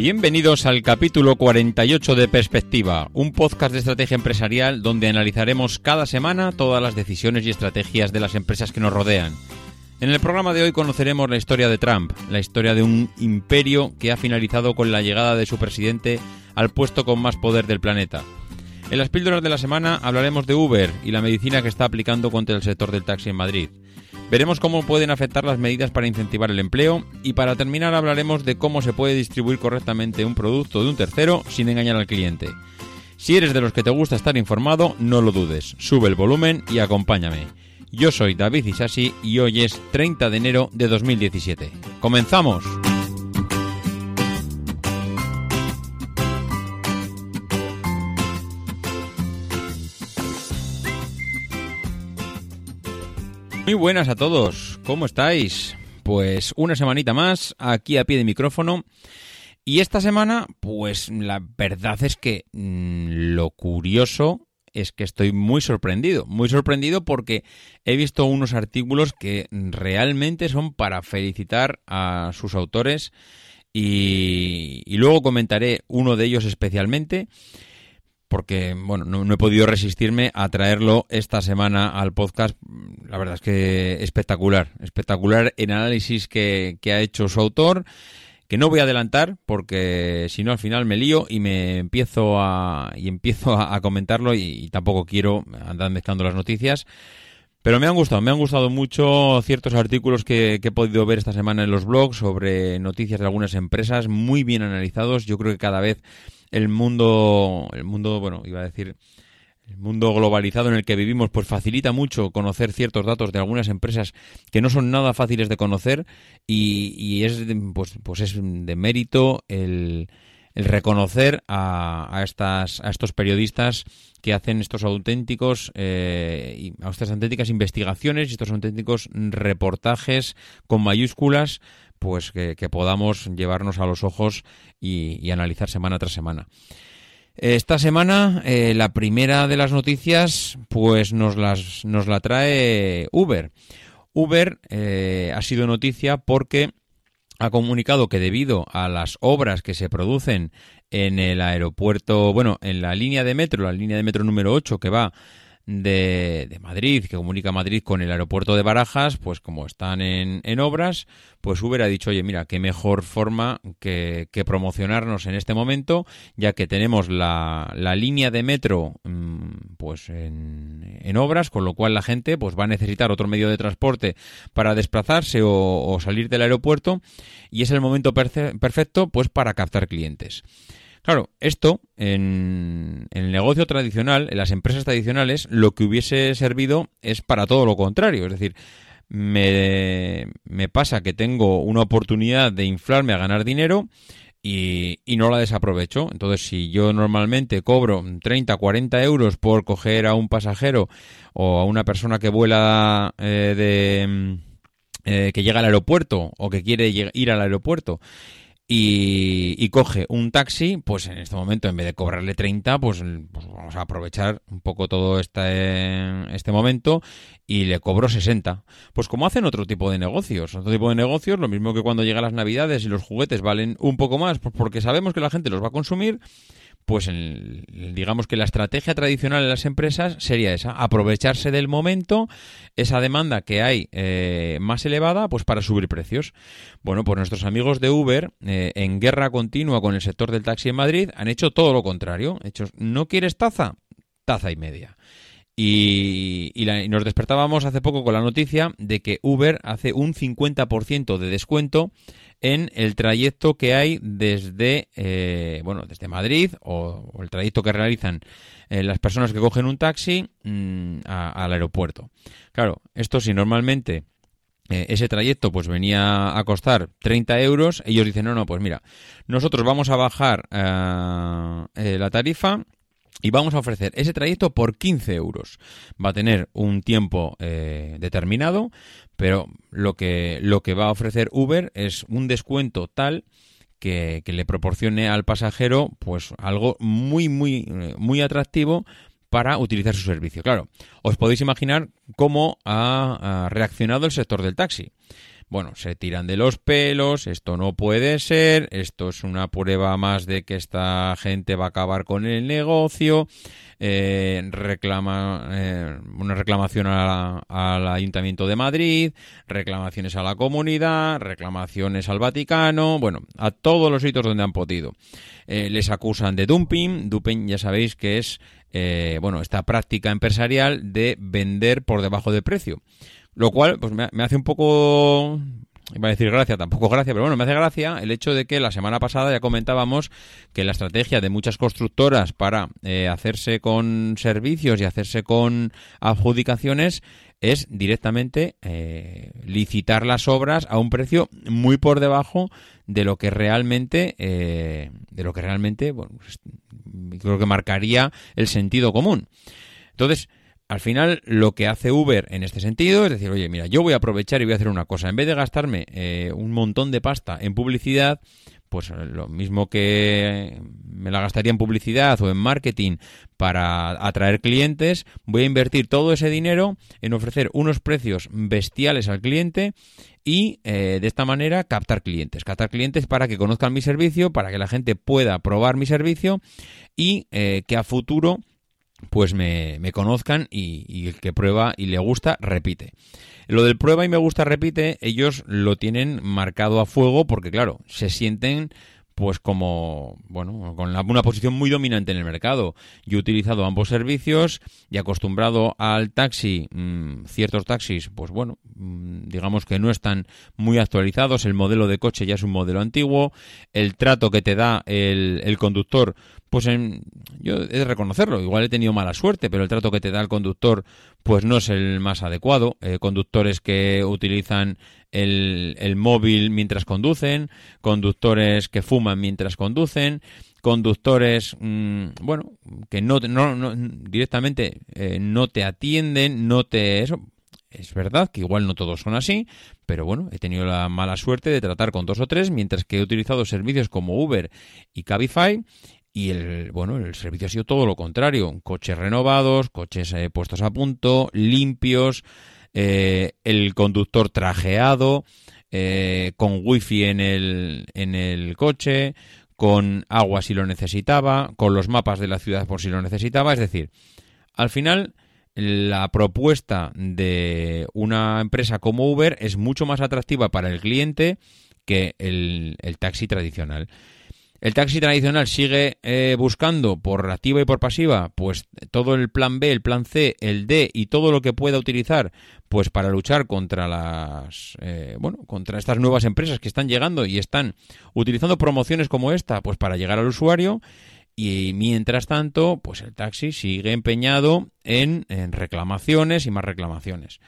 Bienvenidos al capítulo 48 de Perspectiva, un podcast de estrategia empresarial donde analizaremos cada semana todas las decisiones y estrategias de las empresas que nos rodean. En el programa de hoy conoceremos la historia de Trump, la historia de un imperio que ha finalizado con la llegada de su presidente al puesto con más poder del planeta. En las píldoras de la semana hablaremos de Uber y la medicina que está aplicando contra el sector del taxi en Madrid. Veremos cómo pueden afectar las medidas para incentivar el empleo y para terminar hablaremos de cómo se puede distribuir correctamente un producto de un tercero sin engañar al cliente. Si eres de los que te gusta estar informado, no lo dudes, sube el volumen y acompáñame. Yo soy David Isasi y hoy es 30 de enero de 2017. ¡Comenzamos! Muy buenas a todos, ¿cómo estáis? Pues una semanita más aquí a pie de micrófono. Y esta semana, pues la verdad es que mm, lo curioso es que estoy muy sorprendido, muy sorprendido porque he visto unos artículos que realmente son para felicitar a sus autores y, y luego comentaré uno de ellos especialmente porque bueno, no, he podido resistirme a traerlo esta semana al podcast. La verdad es que espectacular, espectacular el análisis que, ha hecho su autor, que no voy a adelantar porque si no al final me lío y me empiezo a y empiezo a, comentarlo y, y tampoco quiero andar mezclando las noticias. Pero me han gustado, me han gustado mucho ciertos artículos que, que, he podido ver esta semana en los blogs sobre noticias de algunas empresas, muy bien analizados. Yo creo que cada vez el mundo, el mundo, bueno, iba a decir, el mundo globalizado en el que vivimos, pues facilita mucho conocer ciertos datos de algunas empresas que no son nada fáciles de conocer y, y es, pues, pues es de mérito el, el reconocer a, a, estas, a estos periodistas que hacen estos auténticos, eh, estas auténticas investigaciones y estos auténticos reportajes con mayúsculas, pues que, podamos llevarnos a los ojos y, y analizar semana tras semana. Esta semana, eh, la primera de las noticias, pues nos, las, nos la trae Uber. Uber eh, ha sido noticia porque ha comunicado que debido a las obras que se producen en el aeropuerto, bueno, en la línea de metro, la línea de metro número 8 que va de, Madrid, que comunica Madrid con el aeropuerto de Barajas, pues como están en, en obras, pues Uber ha dicho, oye, mira, qué mejor forma que, que promocionarnos en este momento, ya que tenemos la, la línea de metro mmm, pues en, en, obras, con lo cual la gente pues va a necesitar otro medio de transporte para desplazarse o, o salir del aeropuerto y es el momento perfecto pues para captar clientes. Claro, esto en, el negocio tradicional, en las empresas tradicionales, lo que hubiese servido es para todo lo contrario. Es decir, me, me pasa que tengo una oportunidad de inflarme a ganar dinero y, y, no la desaprovecho. Entonces, si yo normalmente cobro 30, 40 euros por coger a un pasajero o a una persona que vuela eh, de... Eh, que llega al aeropuerto o que quiere ir al aeropuerto y, y, coge un taxi, pues en este momento en vez de cobrarle 30, pues, pues vamos a aprovechar un poco todo este, este momento y le cobro 60. Pues como hacen otro tipo de negocios, otro tipo de negocios, lo mismo que cuando llegan las navidades y los juguetes valen un poco más, pues porque sabemos que la gente los va a consumir, pues digamos que la estrategia tradicional de las empresas sería esa, aprovecharse del momento, esa demanda que hay eh, más elevada, pues para subir precios. Bueno, pues nuestros amigos de Uber, eh, en guerra continua con el sector del taxi en Madrid, han hecho todo lo contrario. Hechos, ¿no quieres taza? Taza y media. Y, la- y nos despertábamos hace poco con la noticia de que Uber hace un 50% de descuento en el trayecto que hay desde eh, bueno desde Madrid o, el trayecto que realizan eh, las personas que cogen un taxi mm, al aeropuerto. Claro, esto si normalmente eh, ese trayecto pues venía a costar 30 euros, ellos dicen, no, no, pues mira, nosotros vamos a bajar eh, eh, la tarifa y vamos a ofrecer ese trayecto por 15 euros. Va a tener un tiempo eh, determinado, pero lo que, lo que va a ofrecer Uber es un descuento tal que, le proporcione al pasajero pues algo muy, muy, eh, muy atractivo para utilizar su servicio. Claro, os podéis imaginar cómo ha reaccionado el sector del taxi. Bueno, se tiran de los pelos, esto no puede ser, esto es una prueba más de que esta gente va a acabar con el negocio, eh, reclama eh, una reclamación al Ayuntamiento de Madrid, reclamaciones a la comunidad, reclamaciones al Vaticano, bueno, a todos los sitios donde han podido. Eh, les acusan de dumping, dumping ya sabéis que es eh, bueno esta práctica empresarial de vender por debajo de precio. Lo cual, pues me, hace un poco. Iba a decir gracia, tampoco gracia, pero bueno, me hace gracia el hecho de que la semana pasada ya comentábamos que la estrategia de muchas constructoras para eh, hacerse con servicios y hacerse con adjudicaciones es directamente eh, licitar las obras a un precio muy por debajo de lo que realmente eh, de lo que realmente bueno, pues, creo que marcaría el sentido común. Entonces, al final, lo que hace Uber en este sentido es decir, oye, mira, yo voy a aprovechar y voy a hacer una cosa. En vez de gastarme eh, un montón de pasta en publicidad, pues eh, lo mismo que me la gastaría en publicidad o en marketing para atraer clientes, voy a invertir todo ese dinero en ofrecer unos precios bestiales al cliente y eh, de esta manera captar clientes. Captar clientes para que conozcan mi servicio, para que la gente pueda probar mi servicio y que a futuro pues me, me conozcan y, y el que prueba y le gusta, repite. Lo del prueba y me gusta, repite, ellos lo tienen marcado a fuego porque, claro, se sienten pues como, bueno, con una posición muy dominante en el mercado. Yo he utilizado ambos servicios y acostumbrado al taxi, mm, ciertos taxis, pues bueno, mm, digamos que no están muy actualizados, el modelo de coche ya es un modelo antiguo, el trato que te da el, el conductor, pues en- yo he de reconocerlo, igual he tenido mala suerte, pero el trato que te da el conductor pues no es el más adecuado. Eh, conductores que utilizan el, el móvil mientras conducen, conductores que fuman mientras conducen, conductores, mm, bueno, que no, no, no- directamente eh, no te atienden, no te... Eso, es verdad que igual no todos son así, pero bueno, he tenido la mala suerte de tratar con dos o tres, mientras que he utilizado servicios como Uber y Cabify y el bueno, el servicio ha sido todo lo contrario, coches renovados, coches eh, puestos a punto, limpios, eh, el conductor trajeado, eh, con wifi en el en el coche, con agua si lo necesitaba, con los mapas de la ciudad por si lo necesitaba, es decir, al final la propuesta de una empresa como Uber es mucho más atractiva para el cliente que el, el taxi tradicional. El taxi tradicional sigue eh, buscando por activa y por pasiva, pues todo el plan B, el plan C, el D y todo lo que pueda utilizar, pues para luchar contra las, eh, bueno, contra estas nuevas empresas que están llegando y están utilizando promociones como esta, pues para llegar al usuario. Y mientras tanto, pues el taxi sigue empeñado en, en reclamaciones y más reclamaciones.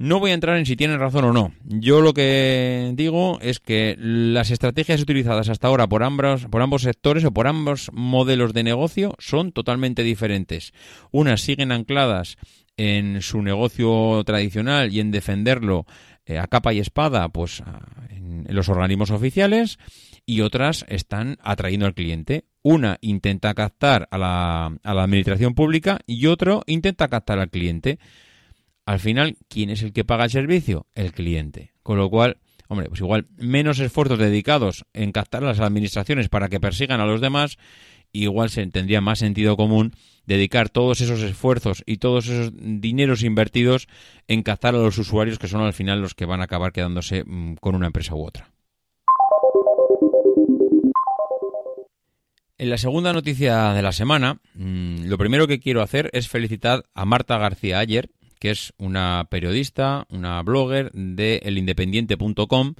No voy a entrar en si tienen razón o no. Yo lo que digo es que las estrategias utilizadas hasta ahora por ambos, por ambos sectores o por ambos modelos de negocio son totalmente diferentes. Unas siguen ancladas en su negocio tradicional y en defenderlo eh, a capa y espada, pues en los organismos oficiales, y otras están atrayendo al cliente. Una intenta captar a la, a la administración pública y otro intenta captar al cliente. Al final, ¿quién es el que paga el servicio? El cliente. Con lo cual, hombre, pues igual menos esfuerzos dedicados en captar a las administraciones para que persigan a los demás, igual se tendría más sentido común dedicar todos esos esfuerzos y todos esos dineros invertidos en captar a los usuarios que son al final los que van a acabar quedándose mm, con una empresa u otra. En la segunda noticia de la semana, mm, lo primero que quiero hacer es felicitar a Marta García Ayer, que es una periodista, una blogger de elindependiente.com,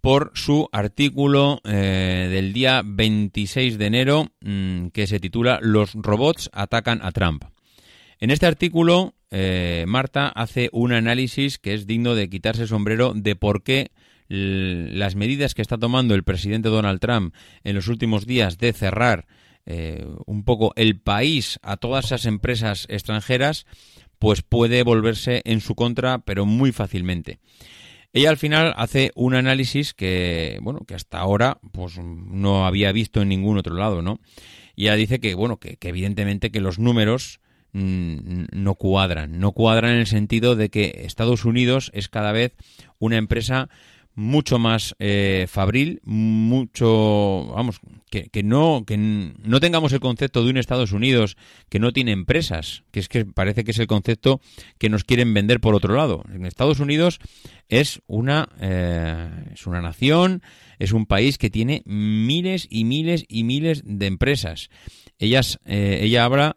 por su artículo eh, del día 26 de enero mm, que se titula Los robots atacan a Trump. En este artículo, eh, Marta hace un análisis que es digno de quitarse sombrero de por qué las medidas que está tomando el presidente Donald Trump en los últimos días de cerrar eh, un poco el país a todas esas empresas extranjeras, pues puede volverse en su contra, pero muy fácilmente. Ella al final hace un análisis que, bueno, que hasta ahora pues no había visto en ningún otro lado, ¿no? Y ella dice que, bueno, que, evidentemente que los números mm, no cuadran, no cuadran en el sentido de que Estados Unidos es cada vez una empresa mucho más eh, fabril, mucho, vamos, que, que, no que no tengamos el concepto de un Estados Unidos que no tiene empresas, que es que parece que es el concepto que nos quieren vender por otro lado. En Estados Unidos es una eh, es una nación, es un país que tiene miles y miles y miles de empresas. Ellas, eh, ella habla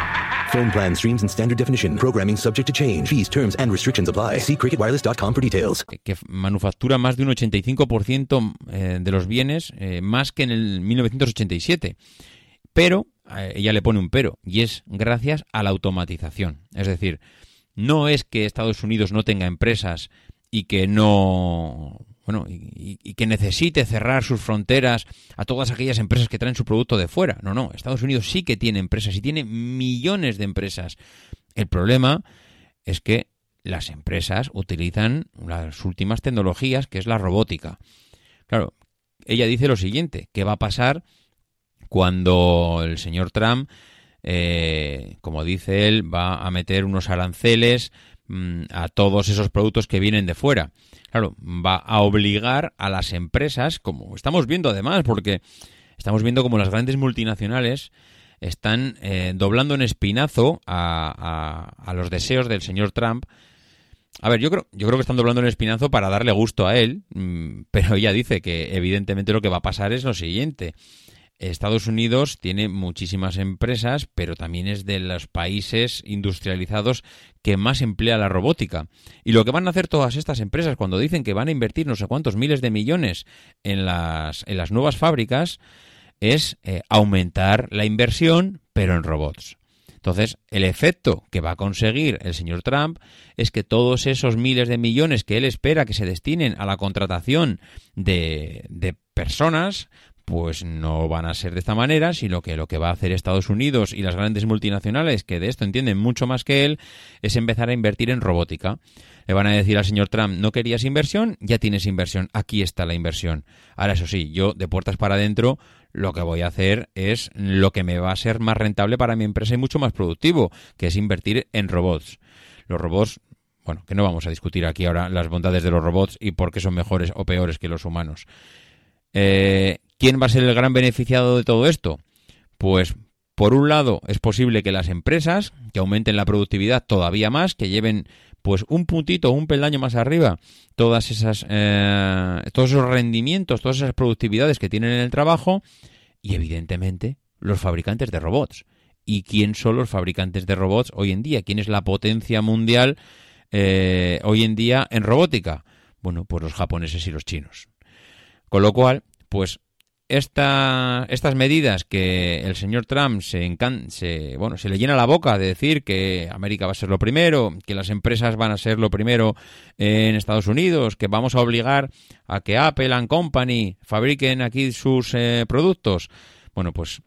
Phone plan streams in standard definition. Programming subject to change. Fees, terms, and restrictions apply. See cricketwireless.com for details. que manufactura más de un 85% eh, de los bienes, eh, más que en el 1987. Pero, eh, ella le pone un pero, y es gracias a la automatización. Es decir, no es que Estados Unidos no tenga empresas y que no bueno, y, que necesite cerrar sus fronteras a todas aquellas empresas que traen su producto de fuera. No, no, Estados Unidos sí que tiene empresas y tiene millones de empresas. El problema es que las empresas utilizan las últimas tecnologías, que es la robótica. Claro, ella dice lo siguiente, ¿qué va a pasar cuando el señor Trump, eh, como dice él, va a meter unos aranceles a todos esos productos que vienen de fuera? claro, va a obligar a las empresas, como estamos viendo además, porque estamos viendo como las grandes multinacionales están eh, doblando en espinazo a, a, a, los deseos del señor Trump. A ver, yo creo, yo creo que están doblando en espinazo para darle gusto a él, mmm, pero ella dice que evidentemente lo que va a pasar es lo siguiente. Estados Unidos tiene muchísimas empresas, pero también es de los países industrializados que más emplea la robótica. Y lo que van a hacer todas estas empresas cuando dicen que van a invertir no sé cuántos miles de millones en las, en las nuevas fábricas es eh, aumentar la inversión, pero en robots. Entonces, el efecto que va a conseguir el señor Trump es que todos esos miles de millones que él espera que se destinen a la contratación de, de personas, pues no van a ser de esta manera, sino que lo que va a hacer Estados Unidos y las grandes multinacionales, que de esto entienden mucho más que él, es empezar a invertir en robótica. Le van a decir al señor Trump, no querías inversión, ya tienes inversión, aquí está la inversión. Ahora, eso sí, yo de puertas para adentro lo que voy a hacer es lo que me va a ser más rentable para mi empresa y mucho más productivo, que es invertir en robots. Los robots bueno, que no vamos a discutir aquí ahora las bondades de los robots y por qué son mejores o peores que los humanos. Eh, ¿Quién va a ser el gran beneficiado de todo esto? Pues por un lado es posible que las empresas que aumenten la productividad todavía más, que lleven pues un puntito, un peldaño más arriba, todas esas, eh, todos esos rendimientos, todas esas productividades que tienen en el trabajo, y evidentemente los fabricantes de robots. ¿Y quién son los fabricantes de robots hoy en día? ¿Quién es la potencia mundial eh, hoy en día en robótica? Bueno, pues los japoneses y los chinos. Con lo cual, pues esta, estas medidas que el señor Trump se, encan, se, bueno, se le llena la boca de decir que América va a ser lo primero, que las empresas van a ser lo primero en Estados Unidos, que vamos a obligar a que Apple and Company fabriquen aquí sus eh, productos. Bueno, pues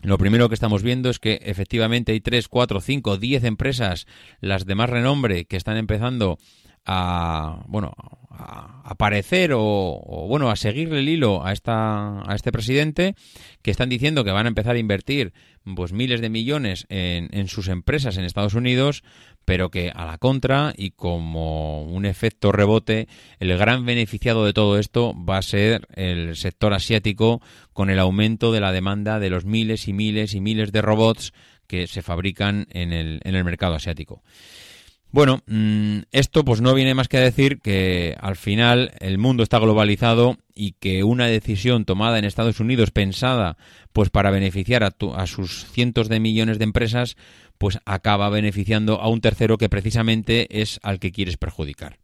lo primero que estamos viendo es que efectivamente hay 3, 4, 5, 10 empresas, las de más renombre, que están empezando a, bueno, a aparecer o, bueno, a seguirle el hilo a esta a este presidente que están diciendo que van a empezar a invertir pues miles de millones en, en sus empresas en Estados Unidos, pero que a la contra y como un efecto rebote, el gran beneficiado de todo esto va a ser el sector asiático con el aumento de la demanda de los miles y miles y miles de robots que se fabrican en el, en el mercado asiático. Bueno, mm, esto pues no viene más que a decir que al final el mundo está globalizado y que una decisión tomada en Estados Unidos pensada pues para beneficiar a, a sus cientos de millones de empresas pues acaba beneficiando a un tercero que precisamente es al que quieres perjudicar.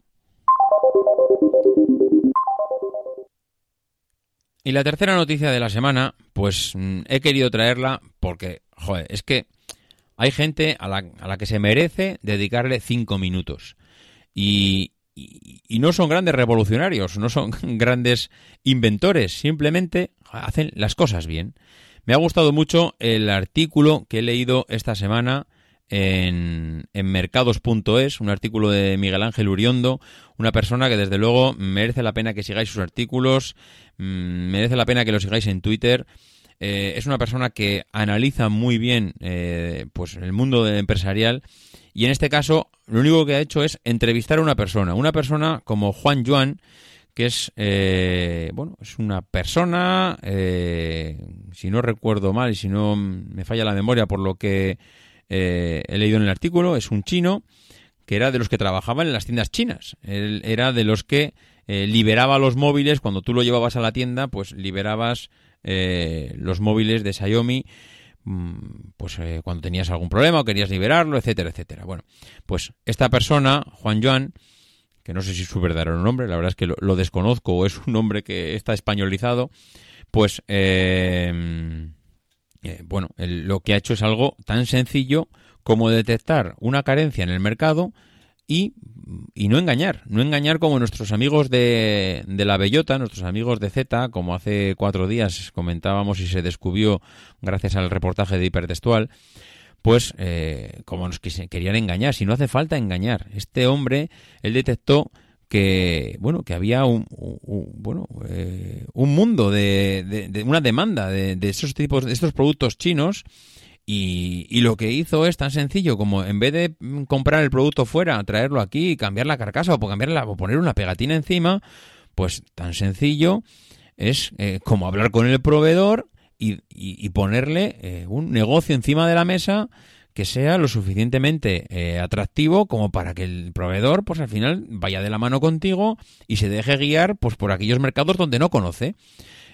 Y la tercera noticia de la semana, pues mm, he querido traerla porque, joder, es que hay gente a la, a la que se merece dedicarle cinco minutos. Y, y- no son grandes revolucionarios, no son grandes inventores, simplemente hacen las cosas bien. Me ha gustado mucho el artículo que he leído esta semana en, en mercados.es, un artículo de Miguel Ángel Uriondo, una persona que desde luego merece la pena que sigáis sus artículos, mm, merece la pena que lo sigáis en Twitter. Eh, es una persona que analiza muy bien eh, pues el mundo empresarial y en este caso lo único que ha hecho es entrevistar a una persona, una persona como Juan Yuan, que es eh, bueno es una persona eh, si no recuerdo mal y si no me falla la memoria por lo que eh, he leído en el artículo es un chino que era de los que trabajaban en las tiendas chinas. Él era de los que eh, liberaba los móviles cuando tú lo llevabas a la tienda pues liberabas eh, los móviles de Xiaomi mm, pues eh, cuando tenías algún problema o querías liberarlo etcétera etcétera. Bueno pues esta persona Juan Yuan que no sé si es su verdadero nombre, la verdad es que lo, desconozco o es un nombre que está españolizado, pues eh, bueno, lo que ha hecho es algo tan sencillo como detectar una carencia en el mercado y, y no engañar, no engañar como nuestros amigos de, de la bellota, nuestros amigos de Z, como hace cuatro días comentábamos y se descubrió gracias al reportaje de Hipertextual, pues eh, como nos querían engañar, si no hace falta engañar. Este hombre, él detectó que bueno que había un, un- un- bueno eh, un mundo de, de- de una demanda de, de esos tipos de estos productos chinos y, y lo que hizo es tan sencillo como en vez de comprar el producto fuera traerlo aquí cambiar la carcasa o cambiarla o poner una pegatina encima pues tan sencillo es eh, como hablar con el proveedor y, y- y ponerle eh, un negocio encima de la mesa que sea lo suficientemente eh, atractivo como para que el proveedor, pues al final vaya de la mano contigo y se deje guiar, pues por aquellos mercados donde no conoce.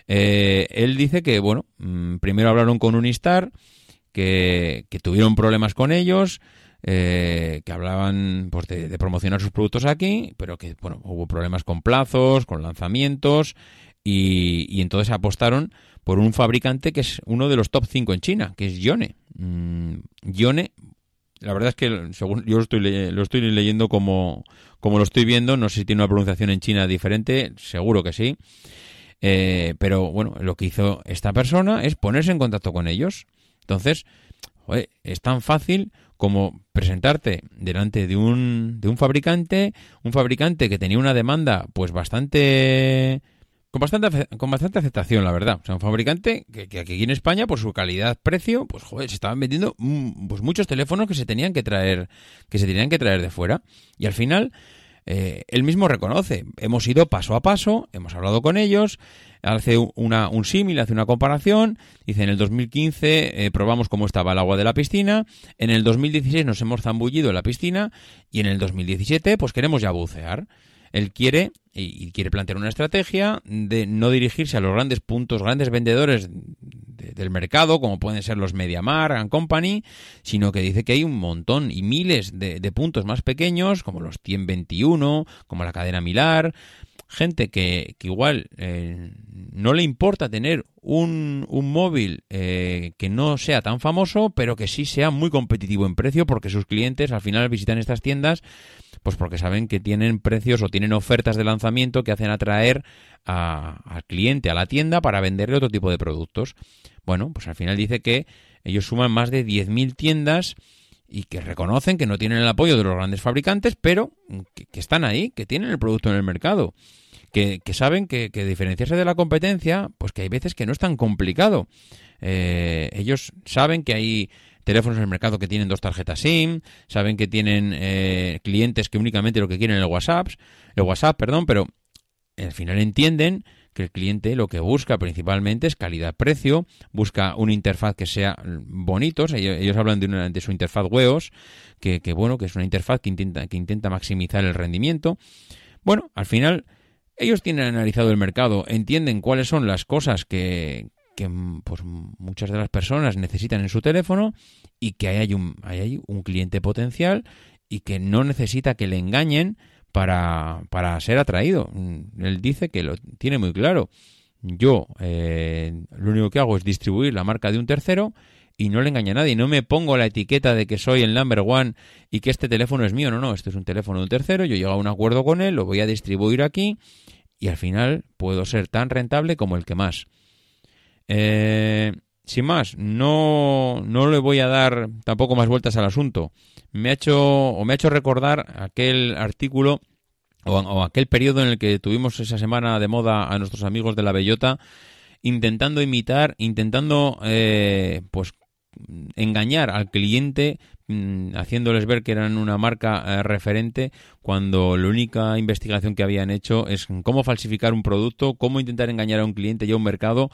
Eh, él dice que, bueno, mm, primero hablaron con Unistar, que, tuvieron problemas con ellos, eh, que hablaban pues, de, de promocionar sus productos aquí, pero que bueno, hubo problemas con plazos, con lanzamientos, y, entonces apostaron por un fabricante que es uno de los top 5 en China, que es Yone. Mm, Yone, la verdad es que según yo lo estoy, lo estoy leyendo como, como lo estoy viendo, no sé si tiene una pronunciación en China diferente, seguro que sí. Eh, pero bueno, lo que hizo esta persona es ponerse en contacto con ellos. Entonces, joder, es tan fácil como presentarte delante de un, de un fabricante, un fabricante que tenía una demanda pues bastante con bastante con bastante aceptación, la verdad. O sea, un fabricante que, que aquí en España, por su calidad-precio, pues joder, se estaban vendiendo mm, pues muchos teléfonos que se tenían que traer, que se tenían que traer de fuera. Y al final, eh, él mismo reconoce, hemos ido paso a paso, hemos hablado con ellos, hace una, un símil, hace una comparación, dice en el 2015 eh, probamos cómo estaba el agua de la piscina, en el 2016 nos hemos zambullido en la piscina y en el 2017 pues queremos ya bucear. Él quiere y, quiere plantear una estrategia de no dirigirse a los grandes puntos, grandes vendedores de- del mercado, como pueden ser los MediaMar and Company, sino que dice que hay un montón y miles de, de puntos más pequeños, como los 121, como la cadena Milar, gente que, que igual eh, no le importa tener un, un móvil eh, que no sea tan famoso, pero que sí sea muy competitivo en precio, porque sus clientes al final visitan estas tiendas, pues porque saben que tienen precios o tienen ofertas de lanzamiento que hacen atraer a- al cliente a la tienda para venderle otro tipo de productos. Bueno, pues al final dice que ellos suman más de 10.000 tiendas y que reconocen que no tienen el apoyo de los grandes fabricantes, pero que, están ahí, que tienen el producto en el mercado. Que, que saben que, que diferenciarse de la competencia, pues que hay veces que no es tan complicado. Eh, ellos saben que hay teléfonos en el mercado que tienen dos tarjetas SIM, saben que tienen eh, clientes que únicamente lo que quieren es el WhatsApp, el WhatsApp, perdón, pero al final entienden que el cliente lo que busca principalmente es calidad-precio, busca una interfaz que sea bonito, o sea, ellos, ellos hablan de, una, de su interfaz que, que, bueno, que es una interfaz que intenta, que intenta maximizar el rendimiento. Bueno, al final ellos tienen analizado el mercado, entienden cuáles son las cosas que, que pues, muchas de las personas necesitan en su teléfono y que ahí hay un, ahí hay un cliente potencial y que no necesita que le engañen para, para ser atraído. Mm, Él dice que lo tiene muy claro. Yo eh, lo único que hago es distribuir la marca de un tercero y no le engaña a nadie. No me pongo la etiqueta de que soy el number one y que este teléfono es mío. No, no, este es un teléfono de un tercero. Yo llego a un acuerdo con él, lo voy a distribuir aquí y al final puedo ser tan rentable como el que más. Eh, sin más, no, no le voy a dar tampoco más vueltas al asunto. Me ha hecho, o me ha hecho recordar aquel artículo o, aquel periodo en el que tuvimos esa semana de moda a nuestros amigos de la Bellota intentando imitar, intentando eh, pues engañar al cliente mm, haciéndoles ver que eran una marca eh, referente cuando la única investigación que habían hecho es cómo falsificar un producto, cómo intentar engañar a un cliente y a un mercado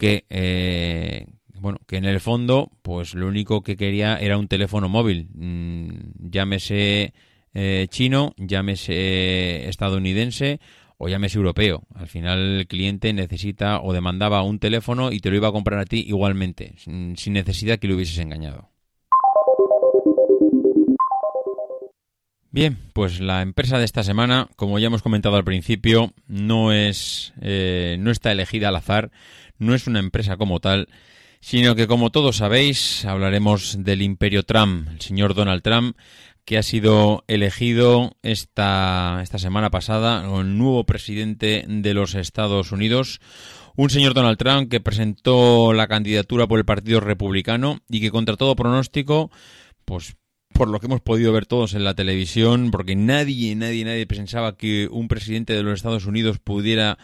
que eh, bueno que en el fondo pues lo único que quería era un teléfono móvil mm, llámese eh, chino llámese estadounidense o llámese europeo. Al final el cliente necesita o demandaba un teléfono y te lo iba a comprar a ti igualmente, sin necesidad que lo hubieses engañado. Bien, pues la empresa de esta semana, como ya hemos comentado al principio, no es eh, no está elegida al azar, no es una empresa como tal, sino que como todos sabéis, hablaremos del imperio Trump, el señor Donald Trump, que ha sido elegido esta, esta semana pasada el nuevo presidente de los Estados Unidos. Un señor Donald Trump que presentó la candidatura por el Partido Republicano y que contra todo pronóstico, pues por lo que hemos podido ver todos en la televisión, porque nadie, nadie, nadie pensaba que un presidente de los Estados Unidos pudiera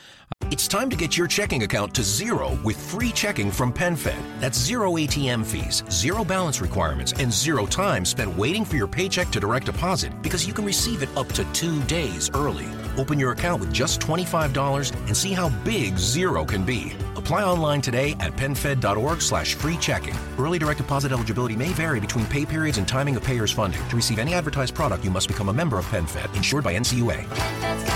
It's time to get your checking account to zero with free checking from PenFed. That's zero ATM fees, zero balance requirements, and zero time spent waiting for your paycheck to direct deposit because you can receive it up to two days early. Open your account with just $25 and see how big zero can be. Apply online today at penfed.org slash free checking. Early direct deposit eligibility may vary between pay periods and timing of payer's funding. To receive any advertised product, you must become a member of PenFed, insured by NCUA.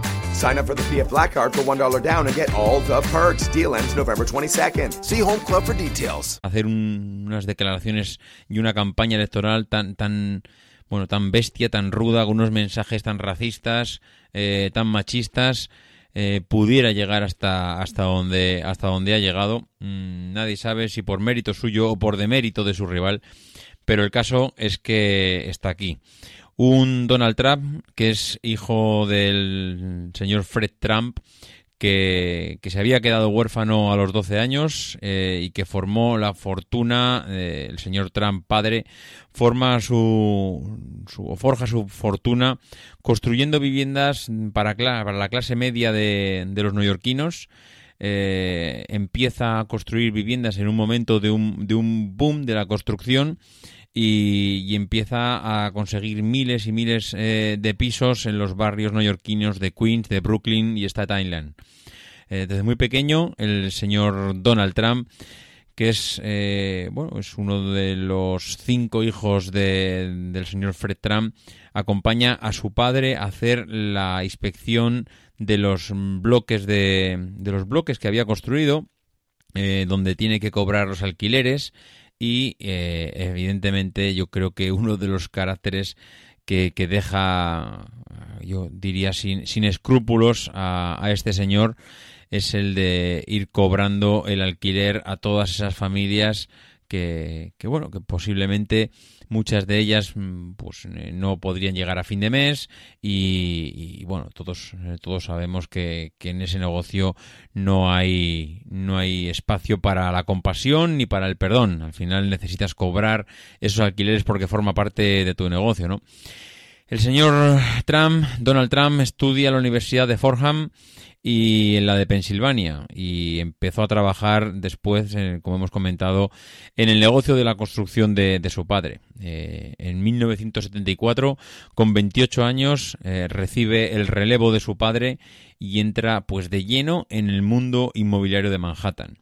Sign up for the PF Black Card for $1 down and get all the perks. Deal ends November 22nd. See Home Club for details. hacer un- unas declaraciones y una campaña electoral tan tan bueno tan bestia tan ruda con unos mensajes tan racistas eh, tan machistas eh, pudiera llegar hasta hasta donde hasta donde ha llegado Mm, nadie sabe si por mérito suyo o por demérito de su rival pero el caso es que está aquí un Donald Trump que es hijo del señor Fred Trump que, que se había quedado huérfano a los 12 años eh, y que formó la fortuna, eh, el señor Trump padre, forma su, su forja su fortuna construyendo viviendas para, para la clase media de, de los neoyorquinos. Eh, empieza a construir viviendas en un momento de un, de un boom de la construcción y, y empieza a conseguir miles y miles eh, de pisos en los barrios neoyorquinos de Queens, de Brooklyn y Staten Island. Eh, desde muy pequeño, el señor Donald Trump, que es eh, bueno es uno de los cinco hijos de- del señor Fred Trump, acompaña a su padre a hacer la inspección de los bloques de, de los bloques que había construido, eh, donde tiene que cobrar los alquileres y eh, evidentemente yo creo que uno de los caracteres que, que deja, yo diría, sin, sin escrúpulos a, a este señor es el de ir cobrando el alquiler a todas esas familias que, que bueno, que posiblemente muchas de ellas mm, pues eh, no podrían llegar a fin de mes y, bueno todos eh, todos sabemos que, que, en ese negocio no hay no hay espacio para la compasión ni para el perdón. Al final necesitas cobrar esos alquileres porque forma parte de tu negocio no el señor Trump Donald Trump estudia en la Universidad de Fordham y en la de Pensilvania y empezó a trabajar después, como hemos comentado, en el negocio de la construcción de, de su padre. Eh, en 1974, con 28 años, eh, recibe el relevo de su padre y entra pues de lleno en el mundo inmobiliario de Manhattan.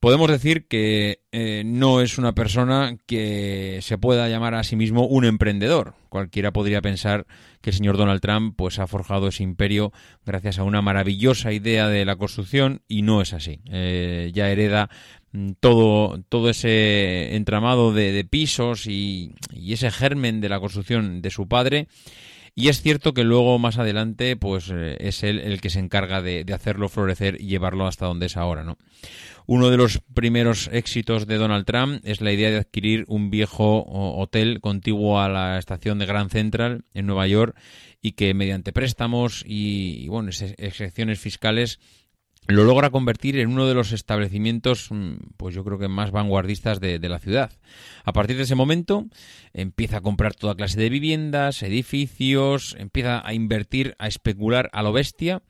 Podemos decir que eh, no es una persona que se pueda llamar a sí mismo un emprendedor. Cualquiera podría pensar que el señor Donald Trump pues ha forjado ese imperio gracias a una maravillosa idea de la construcción y no es así. Eh, ya hereda mm, todo, todo ese entramado de, pisos y ese germen de la construcción de su padre y es cierto que luego más adelante pues eh, es él el que se encarga de, hacerlo florecer y llevarlo hasta donde es ahora, ¿no? Uno de los primeros éxitos de Donald Trump es la idea de adquirir un viejo hotel contiguo a la estación de Grand Central en Nueva York y que mediante préstamos y, y bueno, excepciones fiscales lo logra convertir en uno de los establecimientos, pues yo creo que más vanguardistas de, de, la ciudad. A partir de ese momento empieza a comprar toda clase de viviendas, edificios, empieza a invertir, a especular a lo bestia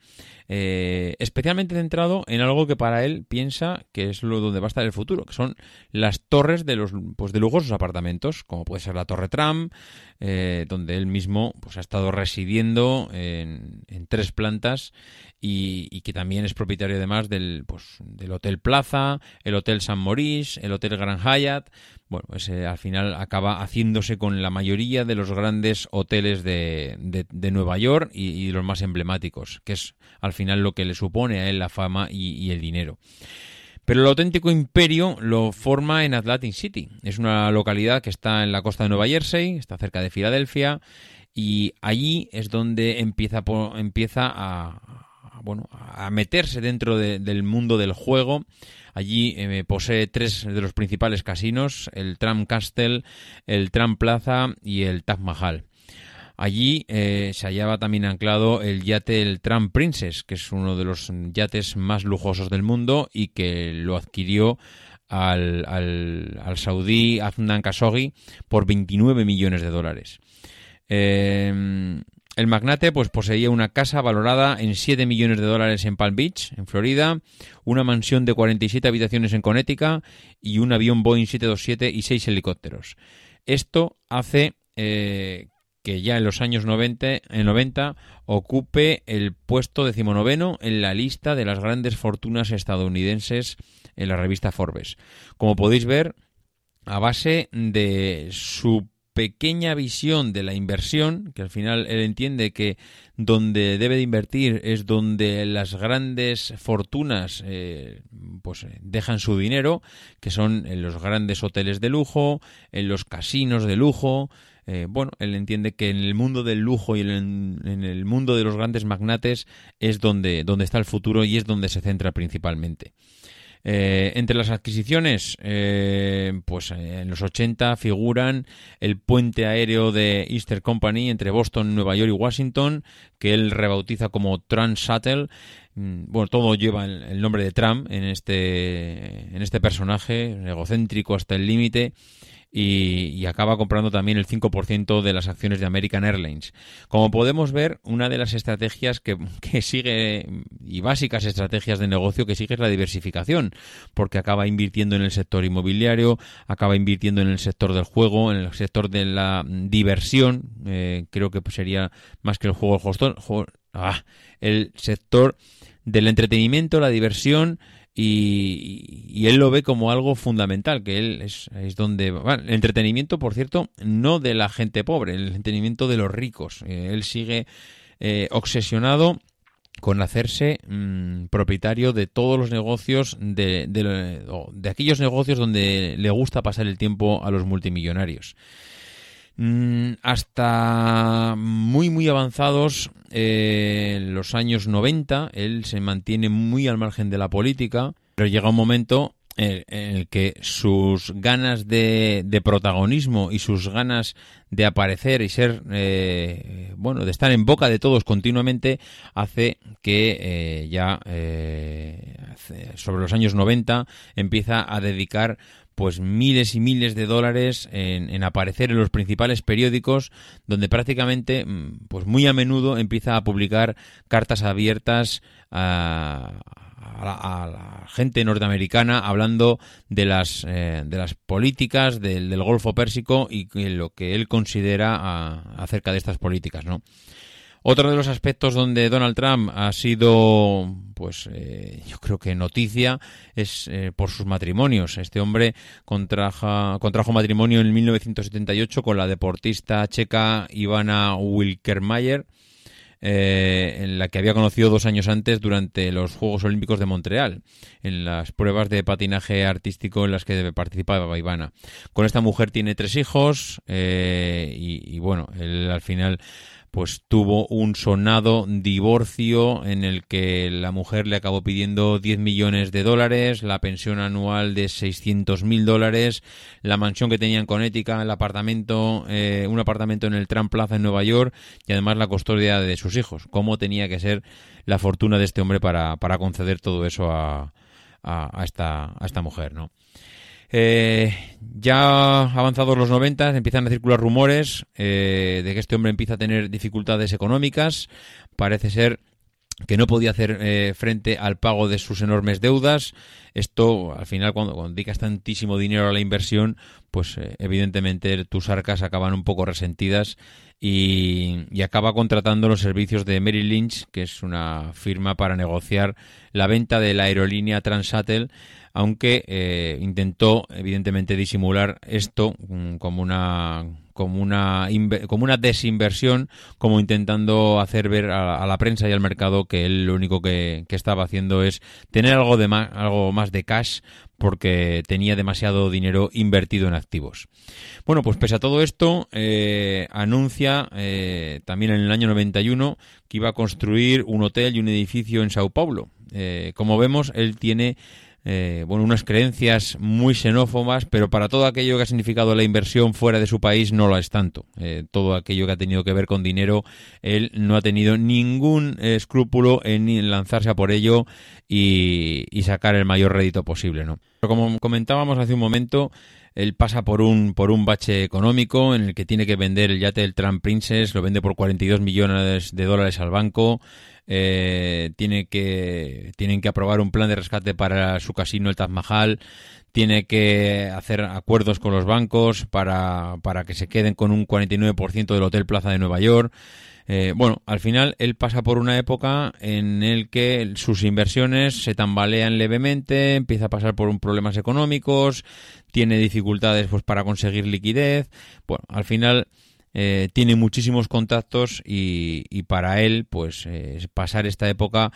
eh, especialmente centrado en algo que para él piensa que es lo donde va a estar el futuro, que son las torres de los pues de lujosos apartamentos, como puede ser la Torre Trump, eh, donde él mismo pues ha estado residiendo en, tres plantas y, que también es propietario además del pues del Hotel Plaza, el Hotel San Maurice, el Hotel Grand Hyatt, bueno, pues eh, al final acaba haciéndose con la mayoría de los grandes hoteles de, de, Nueva York y, los más emblemáticos, que es al final lo que le supone a él la fama y, el dinero. Pero el auténtico imperio lo forma en Atlantic City. Es una localidad que está en la costa de Nueva Jersey, está cerca de Filadelfia, y allí es donde empieza, empieza a, bueno, a meterse dentro de, del mundo del juego Allí eh, posee tres de los principales casinos, el Trump Castle, el Trump Plaza y el Taj Mahal. Allí eh, se hallaba también anclado el yate el Trump Princess, que es uno de los yates más lujosos del mundo y que lo adquirió al, al, al saudí Adnan Khashoggi por 29 millones de dólares. Eh, el magnate pues poseía una casa valorada en 7 millones de dólares en Palm Beach, en Florida, una mansión de 47 habitaciones en Connecticut y un avión Boeing 727 y 6 helicópteros. Esto hace eh, que ya en los años 90, en 90 ocupe el puesto decimonoveno en la lista de las grandes fortunas estadounidenses en la revista Forbes. Como podéis ver, a base de su pequeña visión de la inversión, que al final él entiende que donde debe de invertir es donde las grandes fortunas eh, pues dejan su dinero, que son en los grandes hoteles de lujo, en los casinos de lujo. Eh, bueno, él entiende que en el mundo del lujo y en, en el mundo de los grandes magnates es donde, donde está el futuro y es donde se centra principalmente. Eh, entre las adquisiciones, eh, pues eh, en los 80 figuran el puente aéreo de Easter Company entre Boston, Nueva York y Washington, que él rebautiza como Trans Shuttle. Mm, bueno, todo lleva el, nombre de Trump en este, en este personaje, egocéntrico hasta el límite y, y, acaba comprando también el 5% de las acciones de American Airlines. Como podemos ver, una de las estrategias que, que, sigue y básicas estrategias de negocio que sigue es la diversificación, porque acaba invirtiendo en el sector inmobiliario, acaba invirtiendo en el sector del juego, en el sector de la diversión, eh, creo que sería más que el juego, el, ah, el sector del entretenimiento, la diversión, y, él lo ve como algo fundamental, que él es, es donde... El entretenimiento, por cierto, no de la gente pobre, el entretenimiento de los ricos. Eh, él sigue eh, obsesionado con hacerse mmm, propietario de todos los negocios, de, de aquellos negocios donde le gusta pasar el tiempo a los multimillonarios. Mm, hasta muy muy avanzados eh, en los años 90 él se mantiene muy al margen de la política pero llega un momento en en el que sus ganas de, protagonismo y sus ganas de aparecer y ser eh, bueno de estar en boca de todos continuamente hace que eh, ya eh, sobre los años 90 empieza a dedicar pues miles y miles de dólares en, en aparecer en los principales periódicos donde prácticamente mm, pues muy a menudo empieza a publicar cartas abiertas a, a la, gente norteamericana hablando de las eh, de las políticas del, del Golfo Pérsico y lo que él considera a- acerca de estas políticas, ¿no? Otro de los aspectos donde Donald Trump ha sido, pues, eh, yo creo que noticia es eh, por sus matrimonios. Este hombre contraja- contrajo matrimonio en 1978 con la deportista checa Ivana Wilkermayer, eh, en la que había conocido dos años antes durante los Juegos Olímpicos de Montreal, en las pruebas de patinaje artístico en las que participaba Ivana. Con esta mujer tiene tres hijos eh, y, y, bueno, él al final pues tuvo un sonado divorcio en el que la mujer le acabó pidiendo 10 millones de dólares, la pensión anual de 600 mil dólares, la mansión que tenía en Connecticut, el apartamento, eh, un apartamento en el Trump Plaza en Nueva York y además la custodia de sus hijos. ¿Cómo tenía que ser la fortuna de este hombre para, para conceder todo eso a, a, a esta, a esta mujer, ¿no? Eh, ya avanzados los 90 empiezan a circular rumores eh, de que este hombre empieza a tener dificultades económicas. Parece ser que no podía hacer eh, frente al pago de sus enormes deudas. Esto, al final, cuando, cuando dedicas tantísimo dinero a la inversión, pues eh, evidentemente tus arcas acaban un poco resentidas y, y acaba contratando los servicios de Merrill Lynch, que es una firma para negociar la venta de la aerolínea Transatel, aunque eh, intentó evidentemente disimular esto mm, como una como una como una desinversión, como intentando hacer ver a, la prensa y al mercado que él lo único que, que estaba haciendo es tener algo de más, algo más de cash porque tenía demasiado dinero invertido en activos. Bueno, pues pese a todo esto, eh, anuncia eh, también en el año 91 que iba a construir un hotel y un edificio en Sao Paulo. Como vemos, él tiene eh, bueno, unas creencias muy xenófobas, pero para todo aquello que ha significado la inversión fuera de su país no lo es tanto. Eh, todo aquello que ha tenido que ver con dinero, él no ha tenido ningún escrúpulo en lanzarse a por ello y, y sacar el mayor rédito posible, ¿no? Pero como comentábamos hace un momento, él pasa por un por un bache económico en el que tiene que vender el yate del Trump Princess, lo vende por 42 millones de dólares al banco, eh, tiene que tienen que aprobar un plan de rescate para su casino el Taj Mahal, tiene que hacer acuerdos con los bancos para, para que se queden con un 49% del Hotel Plaza de Nueva York. Eh, bueno, al final él pasa por una época en el que sus inversiones se tambalean levemente, empieza a pasar por un problemas económicos, tiene dificultades pues para conseguir liquidez. Bueno, al final eh, tiene muchísimos contactos y, para él, pues eh, pasar esta época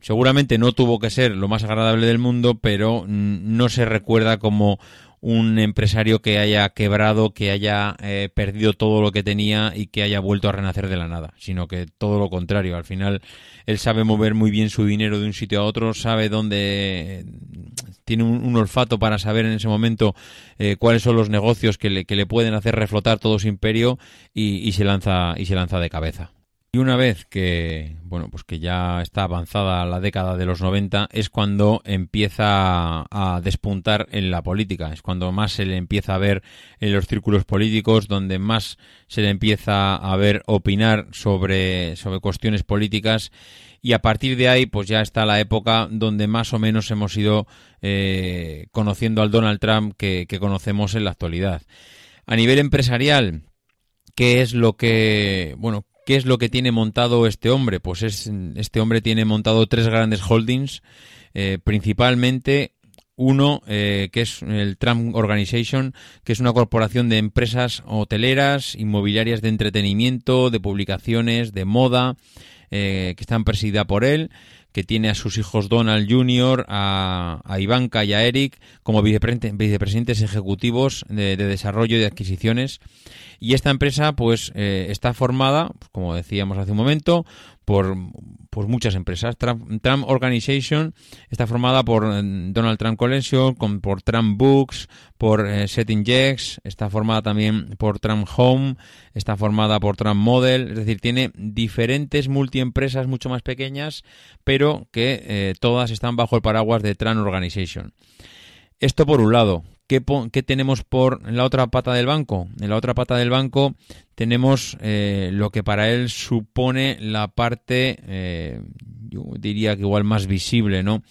seguramente no tuvo que ser lo más agradable del mundo, pero no se recuerda como un empresario que haya quebrado, que haya eh, perdido todo lo que tenía y que haya vuelto a renacer de la nada, sino que todo lo contrario. Al final, él sabe mover muy bien su dinero de un sitio a otro, sabe dónde tiene un, olfato para saber en ese momento eh, cuáles son los negocios que le, que le pueden hacer reflotar todo su imperio y, y se lanza y se lanza de cabeza. Y una vez que, bueno, pues que ya está avanzada la década de los 90, es cuando empieza a despuntar en la política, es cuando más se le empieza a ver en los círculos políticos, donde más se le empieza a ver opinar sobre, sobre cuestiones políticas y a partir de ahí pues ya está la época donde más o menos hemos ido eh, conociendo al Donald Trump que, que conocemos en la actualidad. A nivel empresarial, ¿qué es lo que, bueno, ¿Qué es lo que tiene montado este hombre? Pues es, este hombre tiene montado tres grandes holdings, eh, principalmente uno eh, que es el Trump Organization, que es una corporación de empresas hoteleras, inmobiliarias de entretenimiento, de publicaciones, de moda, eh, que están presidida por él, que tiene a sus hijos Donald Jr., a, a Ivanka y a Eric como vicepre- vicepresidentes ejecutivos de, de desarrollo y de adquisiciones. Y esta empresa, pues, eh, está formada, como decíamos hace un momento, por pues muchas empresas. Trump, Organization está formada por eh, Donald Trump Collection, con, por Trump Books, por eh, Setting Jex, está formada también por Trump Home, está formada por Trump Model, es decir, tiene diferentes multiempresas mucho más pequeñas, pero que eh, todas están bajo el paraguas de Trump Organization. Esto por un lado. ¿Qué, tenemos por la otra pata del banco? En la otra pata del banco tenemos eh, lo que para él supone la parte, eh, yo diría que igual más visible, ¿no?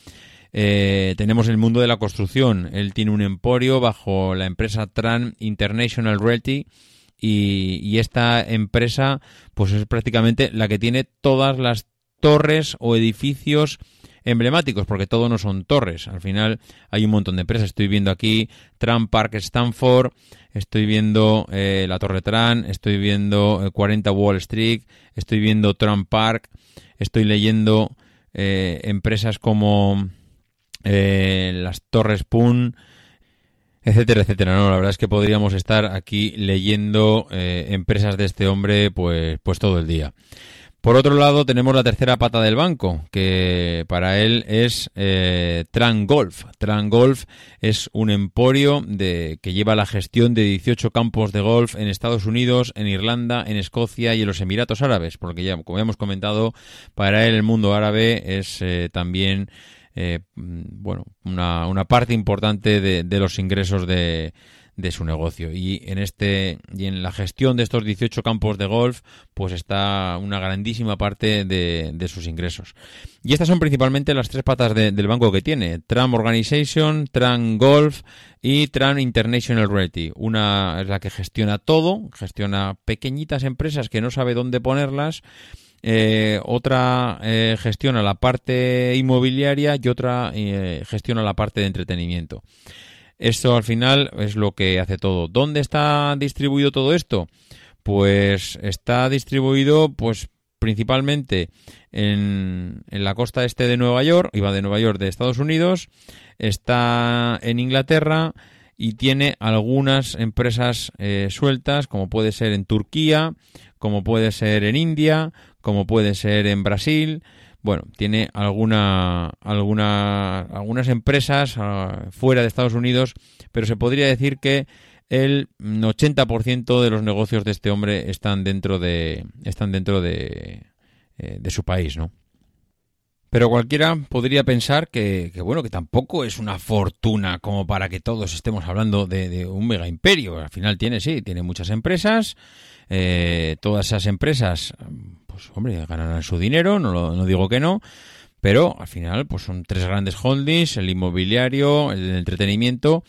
Eh, tenemos el mundo de la construcción. Él tiene un emporio bajo la empresa Tran International Realty y esta empresa pues es prácticamente la que tiene todas las torres o edificios emblemáticos, porque todo no son torres. Al final hay un montón de empresas. Estoy viendo aquí Tran Park Stanford, estoy viendo eh, la Torre Tran, estoy viendo eh, 40 Wall Street, estoy viendo Tran Park, estoy leyendo eh, empresas como eh, las Torres Pun, etcétera, etcétera. No, la verdad es que podríamos estar aquí leyendo eh, empresas de este hombre, pues, pues todo el día. Por otro lado, tenemos la tercera pata del banco, que para él es eh, Tran Golf. Tran Golf es un emporio de, que lleva la gestión de 18 campos de golf en Estados Unidos, en Irlanda, en Escocia y en los Emiratos Árabes, porque ya, como hemos comentado, para él el mundo árabe es eh, también eh, mm, bueno, una, una parte importante de los ingresos de, de su negocio. Y en este y en la gestión de estos 18 campos de golf, pues está una grandísima parte de, de sus ingresos. Y estas son principalmente las tres patas de- del banco que tiene: Tram Organization, Tram Golf y Tram International Realty. Una es la que gestiona todo, gestiona pequeñitas empresas que no sabe dónde ponerlas. Eh, otra eh, gestiona la parte inmobiliaria y otra eh, gestiona la parte de entretenimiento. Esto al final es lo que hace todo. ¿Dónde está distribuido todo esto? Pues está distribuido pues principalmente en, en la costa este de Nueva York, iba de Nueva York de Estados Unidos, está en Inglaterra y tiene algunas empresas eh, sueltas, como puede ser en Turquía, como puede ser en India, como puede ser en Brasil. Bueno, tiene alguna, alguna, algunas empresas ah, fuera de Estados Unidos, pero se podría decir que el 80% de los negocios de este hombre están dentro de, están dentro de, eh, de su país, ¿no? Pero cualquiera podría pensar que, bueno, que tampoco es una fortuna como para que todos estemos hablando de, de un mega imperio. Al final tiene, sí, tiene muchas empresas. eh, todas esas empresas, pues hombre, ganarán su dinero, no, lo- no digo que no. Pero al final, pues son tres grandes holdings, el inmobiliario, el entretenimiento,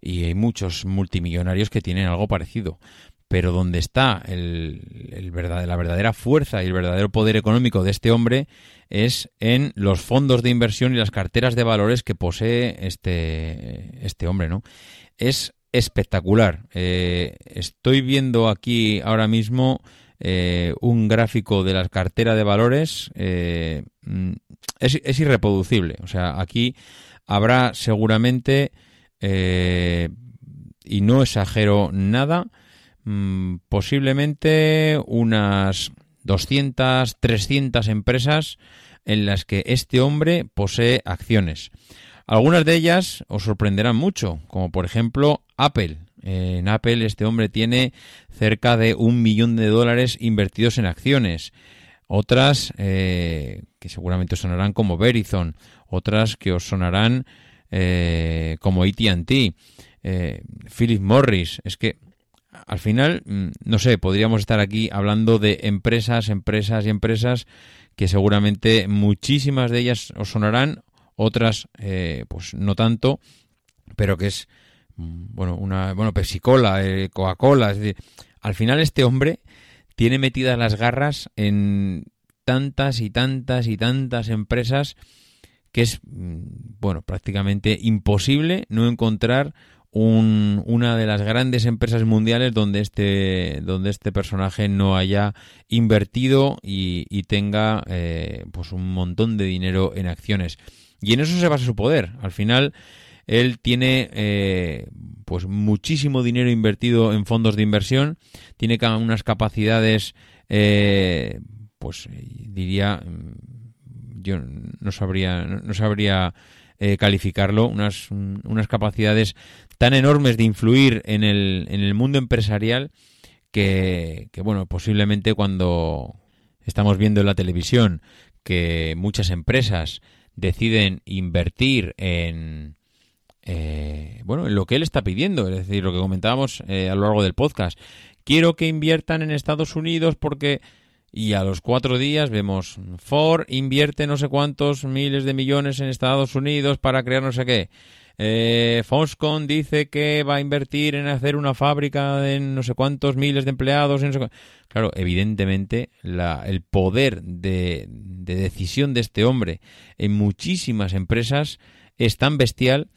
y hay muchos multimillonarios que tienen algo parecido. Pero donde está el verdad- la verdadera fuerza y el verdadero poder económico de este hombre es en los fondos de inversión y las carteras de valores que posee este, este hombre, ¿no? Es espectacular. Eh, estoy viendo aquí ahora mismo eh, un gráfico de la cartera de valores. eh, mm, es, irreproducible. O sea, aquí habrá seguramente, eh, y no exagero nada, mm, posiblemente unas 200, 300 empresas en las que este hombre posee acciones. Algunas de ellas os sorprenderán mucho, como por ejemplo Apple. En Apple este hombre tiene cerca de un millón de dólares invertidos en acciones. Otras eh, que seguramente os sonarán como Verizon, otras que os sonarán eh, como AT&T, eh, Philip Morris. Es que al final, mm, no sé, podríamos estar aquí hablando de empresas, empresas y empresas que seguramente muchísimas de ellas os sonarán, otras eh, pues no tanto, pero que es bueno, una bueno, Pepsi Cola, eh, Coca-Cola, es decir, al final este hombre tiene metidas las garras en tantas y tantas y tantas empresas que es mm, bueno, prácticamente imposible no encontrar un- una de las grandes empresas mundiales donde este, donde este personaje no haya invertido y, y tenga eh, pues un montón de dinero en acciones. Y en eso se basa su poder. Al final, él tiene eh, pues muchísimo dinero invertido en fondos de inversión, tiene unas capacidades, eh, pues eh, diría, mm, yo no sabría, no, sabría eh, calificarlo, unas, un- unas capacidades tan enormes de influir en el, en el mundo empresarial que, que, bueno, posiblemente cuando estamos viendo en la televisión que muchas empresas deciden invertir en, eh, bueno, en lo que él está pidiendo, es decir, lo que comentábamos eh, a lo largo del podcast. Quiero que inviertan en Estados Unidos porque y a los cuatro días vemos Ford invierte no sé cuántos miles de millones en Estados Unidos para crear no sé qué. Eh, dice que va a invertir en hacer una fábrica de no sé cuántos miles de empleados. no sé Claro, evidentemente la- el poder de, de decisión de este hombre en muchísimas empresas es tan bestial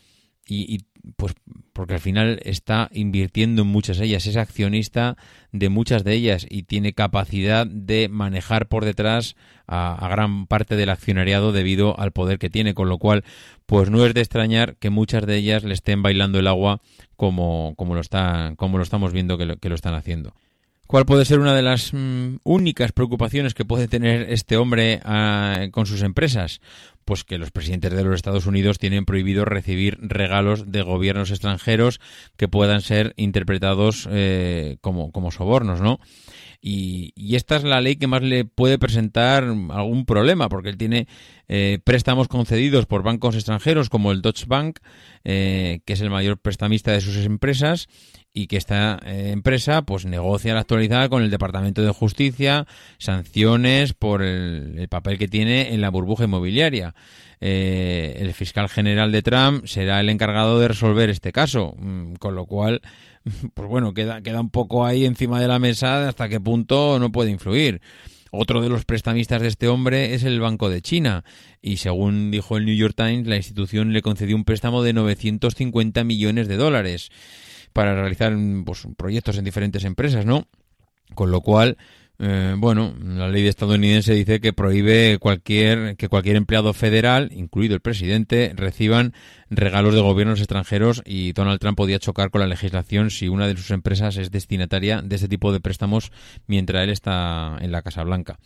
y, y, pues porque al final está invirtiendo en muchas de ellas, es accionista de muchas de ellas y tiene capacidad de manejar por detrás a, a gran parte del accionariado debido al poder que tiene, con lo cual pues no es de extrañar que muchas de ellas le estén bailando el agua como, como lo está, como lo estamos viendo que lo, que lo están haciendo. ¿Cuál puede ser una de las mm, únicas preocupaciones que puede tener este hombre ah, con sus empresas? Pues que los presidentes de los Estados Unidos tienen prohibido recibir regalos de gobiernos extranjeros que puedan ser interpretados eh, como, sobornos, ¿no? Y, y esta es la ley que más le puede presentar algún problema, porque él tiene eh, préstamos concedidos por bancos extranjeros como el Deutsche Bank, eh, que es el mayor prestamista de sus empresas, y que esta eh, empresa pues negocia la actualidad con el Departamento de Justicia sanciones por el, el papel que tiene en la burbuja inmobiliaria. Eh, el fiscal general de Trump será el encargado de resolver este caso, mm, con lo cual, pues bueno, queda, queda un poco ahí encima de la mesa hasta qué punto no puede influir. Otro de los prestamistas de este hombre es el Banco de China y según dijo el New York Times, la institución le concedió un préstamo de 950 millones de dólares para realizar pues, proyectos en diferentes empresas, ¿no? Con lo cual, eh, bueno, la ley estadounidense dice que prohíbe cualquier que cualquier empleado federal, incluido el presidente, reciban regalos de gobiernos extranjeros y Donald Trump podía chocar con la legislación si una de sus empresas es destinataria de este tipo de préstamos mientras él está en la Casa Blanca.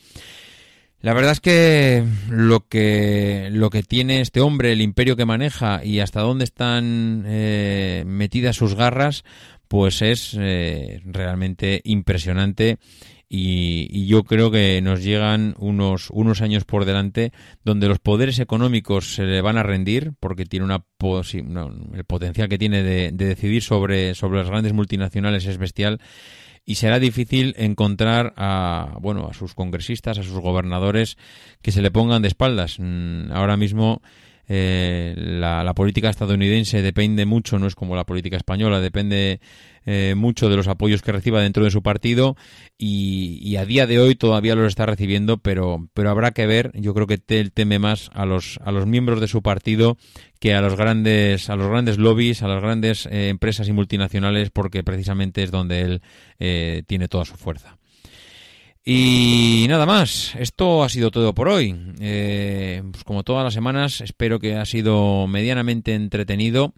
La verdad es que lo que lo que tiene este hombre, el imperio que maneja y hasta dónde están eh, metidas sus garras, pues es eh, realmente impresionante y, yo creo que nos llegan unos unos años por delante donde los poderes económicos se le van a rendir porque tiene una posi- no, el potencial que tiene de, de decidir sobre sobre las grandes multinacionales es bestial y será difícil encontrar a bueno a sus congresistas, a sus gobernadores que se le pongan de espaldas. Mm, Ahora mismo eh, la, la política estadounidense depende mucho, no es como la política española, depende eh, mucho de los apoyos que reciba dentro de su partido y, a día de hoy todavía los está recibiendo, pero, pero habrá que ver. Yo creo que él teme más a los, a los miembros de su partido que a los grandes, a los grandes lobbies, a las grandes eh, empresas y multinacionales, porque precisamente es donde él eh, tiene toda su fuerza. Y nada más, esto ha sido todo por hoy. Pues como todas las semanas, espero que ha sido medianamente entretenido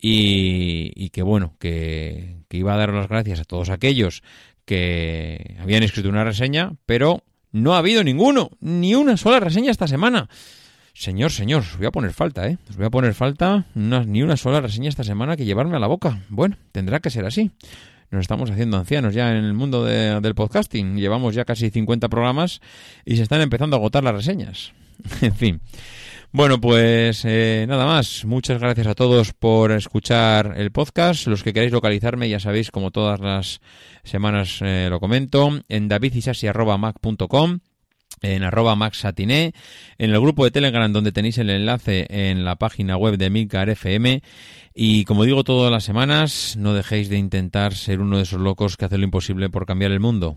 y, y que bueno, que, iba a dar las gracias a todos aquellos que habían escrito una reseña, pero no ha habido ninguno, ni una sola reseña esta semana. Señor, señor, os voy a poner falta, ¿eh? Os voy a poner falta ni una sola reseña esta semana que llevarme a la boca. Bueno, tendrá que ser así. Nos estamos haciendo ancianos ya en el mundo de- del podcasting. Llevamos ya casi 50 programas y se están empezando a agotar las reseñas. en fin. Bueno, pues eh, nada más. Muchas gracias a todos por escuchar el podcast. Los que queráis localizarme, ya sabéis, como todas las semanas eh, lo comento, en davidisasi.mac.com en arroba maxatiné, en el grupo de Telegram donde tenéis el enlace en la página web de Milcar FM y como digo todas las semanas, no dejéis de intentar ser uno de esos locos que hace lo imposible por cambiar el mundo.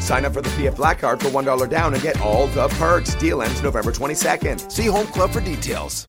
Sign up for the PF Black Card for $1 down and get all the perks. Deal ends November 22nd. See Home Club for details.